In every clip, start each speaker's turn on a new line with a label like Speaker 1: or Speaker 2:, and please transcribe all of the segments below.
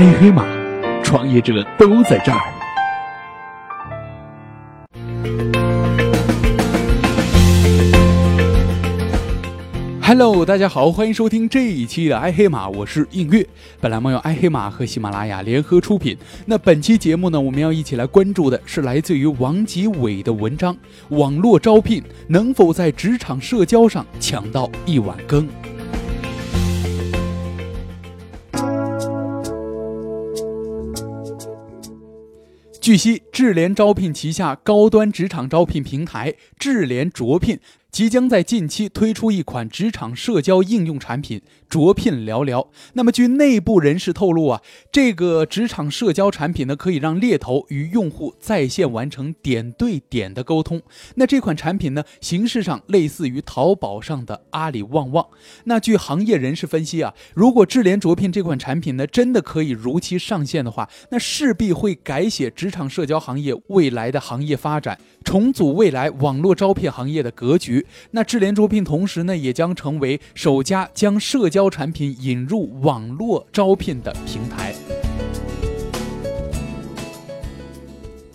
Speaker 1: 爱黑马，创业者都在这儿。Hello，大家好，欢迎收听这一期的爱黑马，我是映月。本栏目由爱黑马和喜马拉雅联合出品。那本期节目呢，我们要一起来关注的是来自于王吉伟的文章：网络招聘能否在职场社交上抢到一碗羹？据悉，智联招聘旗下高端职场招聘平台智联卓聘。即将在近期推出一款职场社交应用产品“卓聘聊聊”。那么，据内部人士透露啊，这个职场社交产品呢，可以让猎头与用户在线完成点对点的沟通。那这款产品呢，形式上类似于淘宝上的阿里旺旺。那据行业人士分析啊，如果智联卓聘这款产品呢，真的可以如期上线的话，那势必会改写职场社交行业未来的行业发展，重组未来网络招聘行业的格局。那智联招聘同时呢，也将成为首家将社交产品引入网络招聘的平台。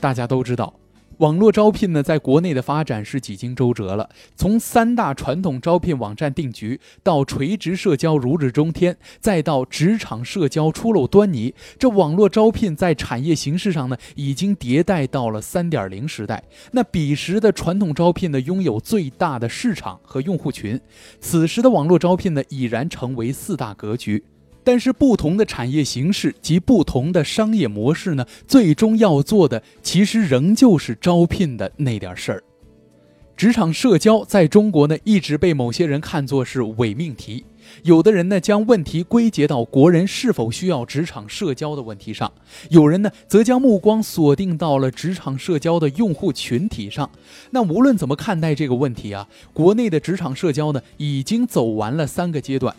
Speaker 1: 大家都知道。网络招聘呢，在国内的发展是几经周折了。从三大传统招聘网站定局，到垂直社交如日中天，再到职场社交初露端倪，这网络招聘在产业形式上呢，已经迭代到了三点零时代。那彼时的传统招聘呢，拥有最大的市场和用户群；此时的网络招聘呢，已然成为四大格局。但是不同的产业形式及不同的商业模式呢，最终要做的其实仍旧是招聘的那点事儿。职场社交在中国呢，一直被某些人看作是伪命题。有的人呢，将问题归结到国人是否需要职场社交的问题上；有人呢，则将目光锁定到了职场社交的用户群体上。那无论怎么看待这个问题啊，国内的职场社交呢，已经走完了三个阶段。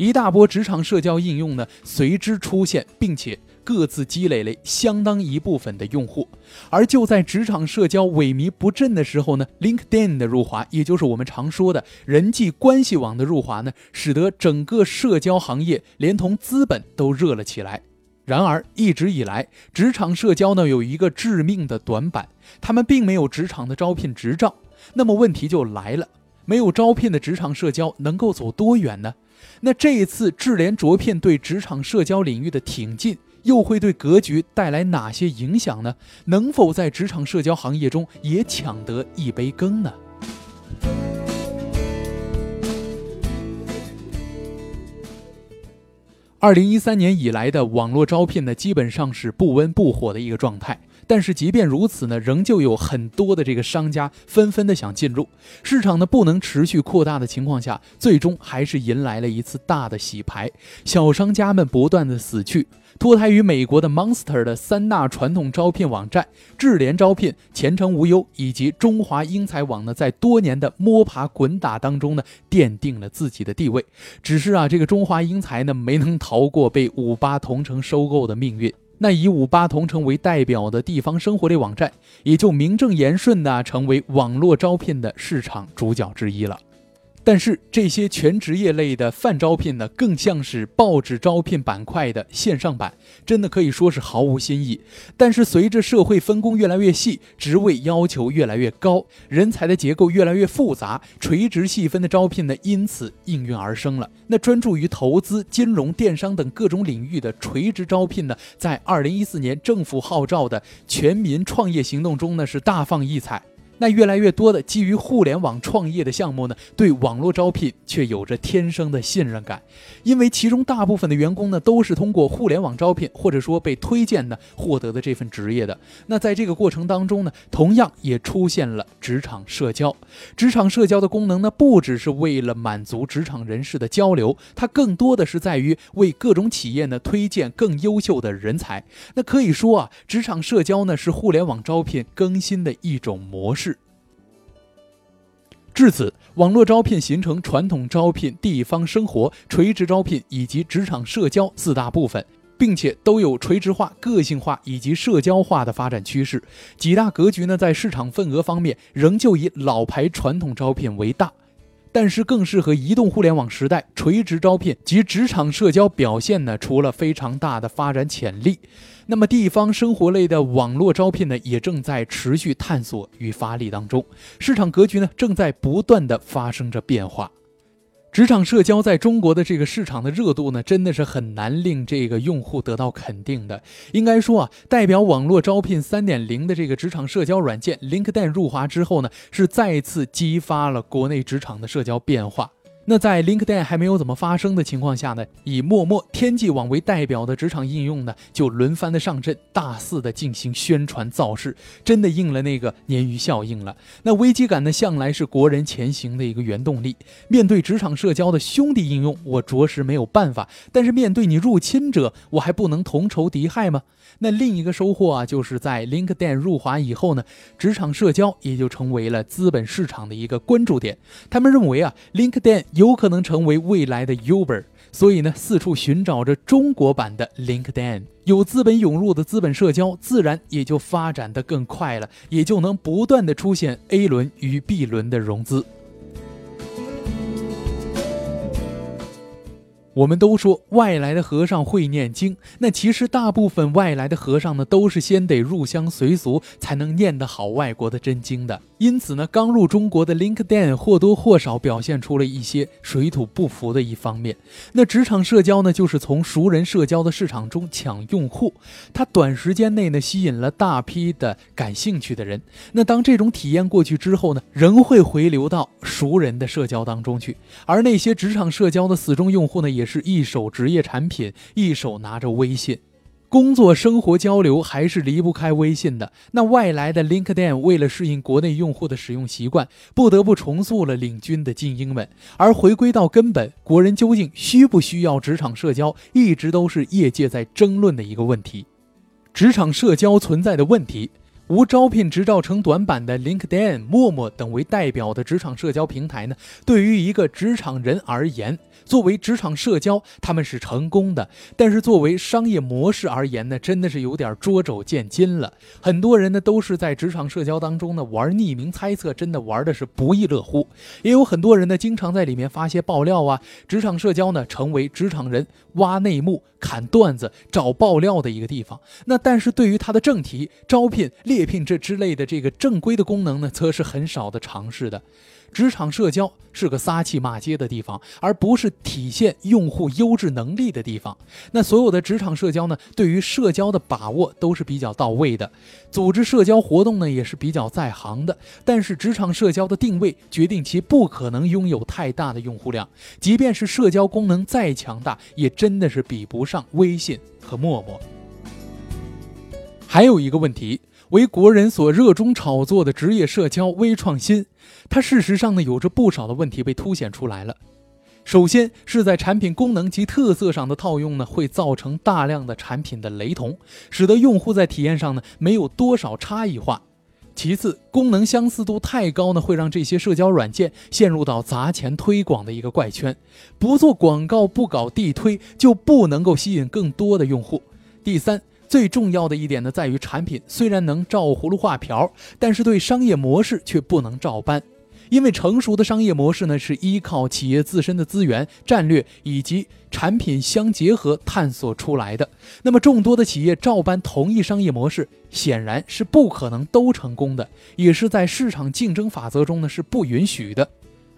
Speaker 1: 一大波职场社交应用呢随之出现，并且各自积累了相当一部分的用户。而就在职场社交萎靡不振的时候呢，LinkedIn 的入华，也就是我们常说的人际关系网的入华呢，使得整个社交行业连同资本都热了起来。然而一直以来，职场社交呢有一个致命的短板，他们并没有职场的招聘执照。那么问题就来了，没有招聘的职场社交能够走多远呢？那这一次智联卓聘对职场社交领域的挺进，又会对格局带来哪些影响呢？能否在职场社交行业中也抢得一杯羹呢？二零一三年以来的网络招聘呢，基本上是不温不火的一个状态。但是即便如此呢，仍旧有很多的这个商家纷纷的想进入市场呢，不能持续扩大的情况下，最终还是迎来了一次大的洗牌，小商家们不断的死去。脱胎于美国的 Monster 的三大传统招聘网站智联招聘、前程无忧以及中华英才网呢，在多年的摸爬滚打当中呢，奠定了自己的地位。只是啊，这个中华英才呢，没能逃过被五八同城收购的命运。那以五八同城为代表的地方生活类网站，也就名正言顺的成为网络招聘的市场主角之一了。但是这些全职业类的泛招聘呢，更像是报纸招聘板块的线上版，真的可以说是毫无新意。但是随着社会分工越来越细，职位要求越来越高，人才的结构越来越复杂，垂直细分的招聘呢，因此应运而生了。那专注于投资、金融、电商等各种领域的垂直招聘呢，在二零一四年政府号召的全民创业行动中呢，是大放异彩。那越来越多的基于互联网创业的项目呢，对网络招聘却有着天生的信任感，因为其中大部分的员工呢都是通过互联网招聘或者说被推荐的获得的这份职业的。那在这个过程当中呢，同样也出现了职场社交。职场社交的功能呢，不只是为了满足职场人士的交流，它更多的是在于为各种企业呢推荐更优秀的人才。那可以说啊，职场社交呢是互联网招聘更新的一种模式。至此，网络招聘形成传统招聘、地方生活、垂直招聘以及职场社交四大部分，并且都有垂直化、个性化以及社交化的发展趋势。几大格局呢，在市场份额方面仍旧以老牌传统招聘为大。但是更适合移动互联网时代垂直招聘及职场社交表现呢，除了非常大的发展潜力，那么地方生活类的网络招聘呢，也正在持续探索与发力当中，市场格局呢，正在不断的发生着变化。职场社交在中国的这个市场的热度呢，真的是很难令这个用户得到肯定的。应该说啊，代表网络招聘三点零的这个职场社交软件 LinkedIn 入华之后呢，是再次激发了国内职场的社交变化。那在 LinkedIn 还没有怎么发生的情况下呢，以陌陌、天际网为代表的职场应用呢，就轮番的上阵，大肆的进行宣传造势，真的应了那个鲶鱼效应了。那危机感呢，向来是国人前行的一个原动力。面对职场社交的兄弟应用，我着实没有办法；但是面对你入侵者，我还不能同仇敌忾吗？那另一个收获啊，就是在 LinkedIn 入华以后呢，职场社交也就成为了资本市场的一个关注点。他们认为啊，LinkedIn 有可能成为未来的 Uber，所以呢，四处寻找着中国版的 LinkedIn。有资本涌入的资本社交，自然也就发展的更快了，也就能不断的出现 A 轮与 B 轮的融资。我们都说外来的和尚会念经，那其实大部分外来的和尚呢，都是先得入乡随俗，才能念得好外国的真经的。因此呢，刚入中国的 LinkedIn 或多或少表现出了一些水土不服的一方面。那职场社交呢，就是从熟人社交的市场中抢用户，它短时间内呢，吸引了大批的感兴趣的人。那当这种体验过去之后呢，仍会回流到熟人的社交当中去。而那些职场社交的死忠用户呢，也是一手职业产品，一手拿着微信。工作生活交流还是离不开微信的。那外来的 LinkedIn 为了适应国内用户的使用习惯，不得不重塑了领军的精英们。而回归到根本，国人究竟需不需要职场社交，一直都是业界在争论的一个问题。职场社交存在的问题。无招聘执照成短板的 LinkedIn、陌陌等为代表的职场社交平台呢？对于一个职场人而言，作为职场社交，他们是成功的；但是作为商业模式而言呢，真的是有点捉肘见筋了。很多人呢都是在职场社交当中呢玩匿名猜测，真的玩的是不亦乐乎。也有很多人呢经常在里面发些爆料啊，职场社交呢成为职场人挖内幕、砍段子、找爆料的一个地方。那但是对于他的正题招聘猎。猎聘这之类的这个正规的功能呢，则是很少的尝试的。职场社交是个撒气骂街的地方，而不是体现用户优质能力的地方。那所有的职场社交呢，对于社交的把握都是比较到位的，组织社交活动呢也是比较在行的。但是职场社交的定位决定其不可能拥有太大的用户量，即便是社交功能再强大，也真的是比不上微信和陌陌。还有一个问题。为国人所热衷炒作的职业社交微创新，它事实上呢有着不少的问题被凸显出来了。首先是在产品功能及特色上的套用呢，会造成大量的产品的雷同，使得用户在体验上呢没有多少差异化。其次，功能相似度太高呢，会让这些社交软件陷入到砸钱推广的一个怪圈，不做广告不搞地推，就不能够吸引更多的用户。第三。最重要的一点呢，在于产品虽然能照葫芦画瓢，但是对商业模式却不能照搬，因为成熟的商业模式呢，是依靠企业自身的资源、战略以及产品相结合探索出来的。那么众多的企业照搬同一商业模式，显然是不可能都成功的，也是在市场竞争法则中呢是不允许的。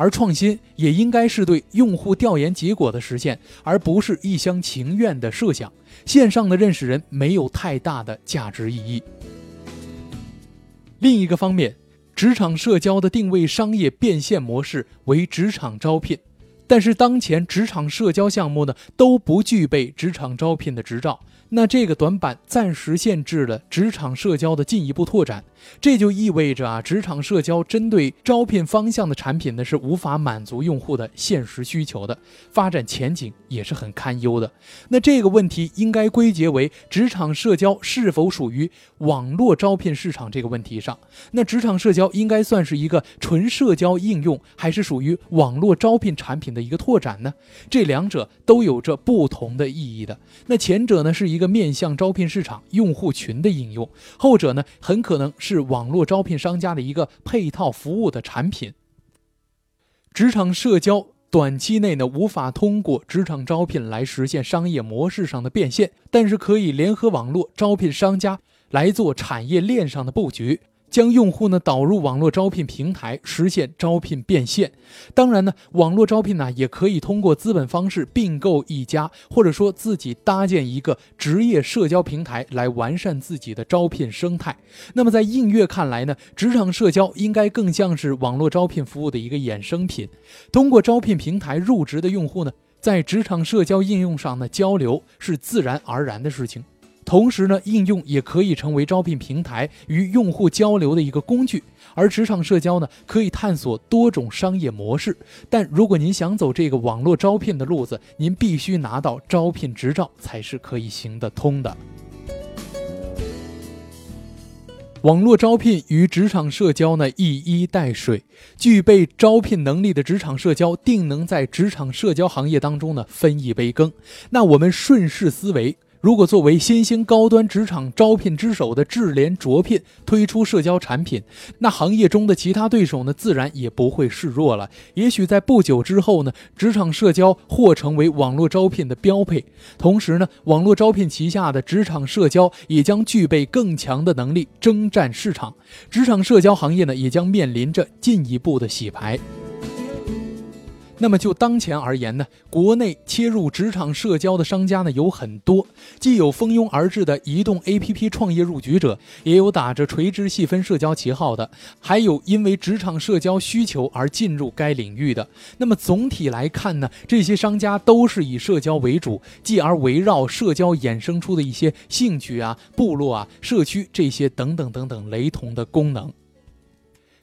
Speaker 1: 而创新也应该是对用户调研结果的实现，而不是一厢情愿的设想。线上的认识人没有太大的价值意义。另一个方面，职场社交的定位商业变现模式为职场招聘，但是当前职场社交项目呢都不具备职场招聘的执照。那这个短板暂时限制了职场社交的进一步拓展，这就意味着啊，职场社交针对招聘方向的产品呢是无法满足用户的现实需求的，发展前景也是很堪忧的。那这个问题应该归结为职场社交是否属于网络招聘市场这个问题上。那职场社交应该算是一个纯社交应用，还是属于网络招聘产品的一个拓展呢？这两者都有着不同的意义的。那前者呢是一。个面向招聘市场用户群的应用，后者呢很可能是是网络招聘商家的一个配套服务的产品。职场社交短期内呢无法通过职场招聘来实现商业模式上的变现，但是可以联合网络招聘商家来做产业链上的布局。将用户呢导入网络招聘平台，实现招聘变现。当然呢，网络招聘呢也可以通过资本方式并购一家，或者说自己搭建一个职业社交平台来完善自己的招聘生态。那么在映月看来呢，职场社交应该更像是网络招聘服务的一个衍生品。通过招聘平台入职的用户呢，在职场社交应用上呢交流是自然而然的事情。同时呢，应用也可以成为招聘平台与用户交流的一个工具，而职场社交呢，可以探索多种商业模式。但如果您想走这个网络招聘的路子，您必须拿到招聘执照才是可以行得通的。网络招聘与职场社交呢，一衣带水。具备招聘能力的职场社交，定能在职场社交行业当中呢，分一杯羹。那我们顺势思维。如果作为新兴高端职场招聘之首的智联卓聘推出社交产品，那行业中的其他对手呢，自然也不会示弱了。也许在不久之后呢，职场社交或成为网络招聘的标配。同时呢，网络招聘旗下的职场社交也将具备更强的能力征战市场，职场社交行业呢，也将面临着进一步的洗牌。那么就当前而言呢，国内切入职场社交的商家呢有很多，既有蜂拥而至的移动 APP 创业入局者，也有打着垂直细分社交旗号的，还有因为职场社交需求而进入该领域的。那么总体来看呢，这些商家都是以社交为主，继而围绕社交衍生出的一些兴趣啊、部落啊、社区这些等等等等雷同的功能。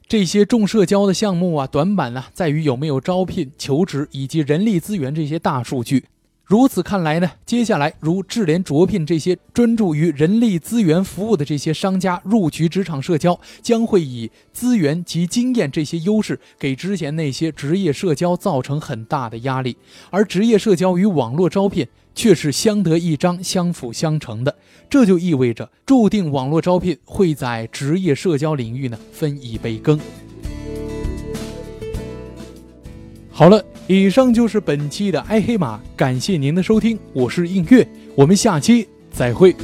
Speaker 1: 这些重社交的项目啊，短板呢在于有没有招聘、求职以及人力资源这些大数据。如此看来呢，接下来如智联卓聘这些专注于人力资源服务的这些商家入局职场社交，将会以资源及经验这些优势，给之前那些职业社交造成很大的压力。而职业社交与网络招聘却是相得益彰、相辅相成的，这就意味着注定网络招聘会在职业社交领域呢分一杯羹。好了。以上就是本期的爱黑马，感谢您的收听，我是映月，我们下期再会。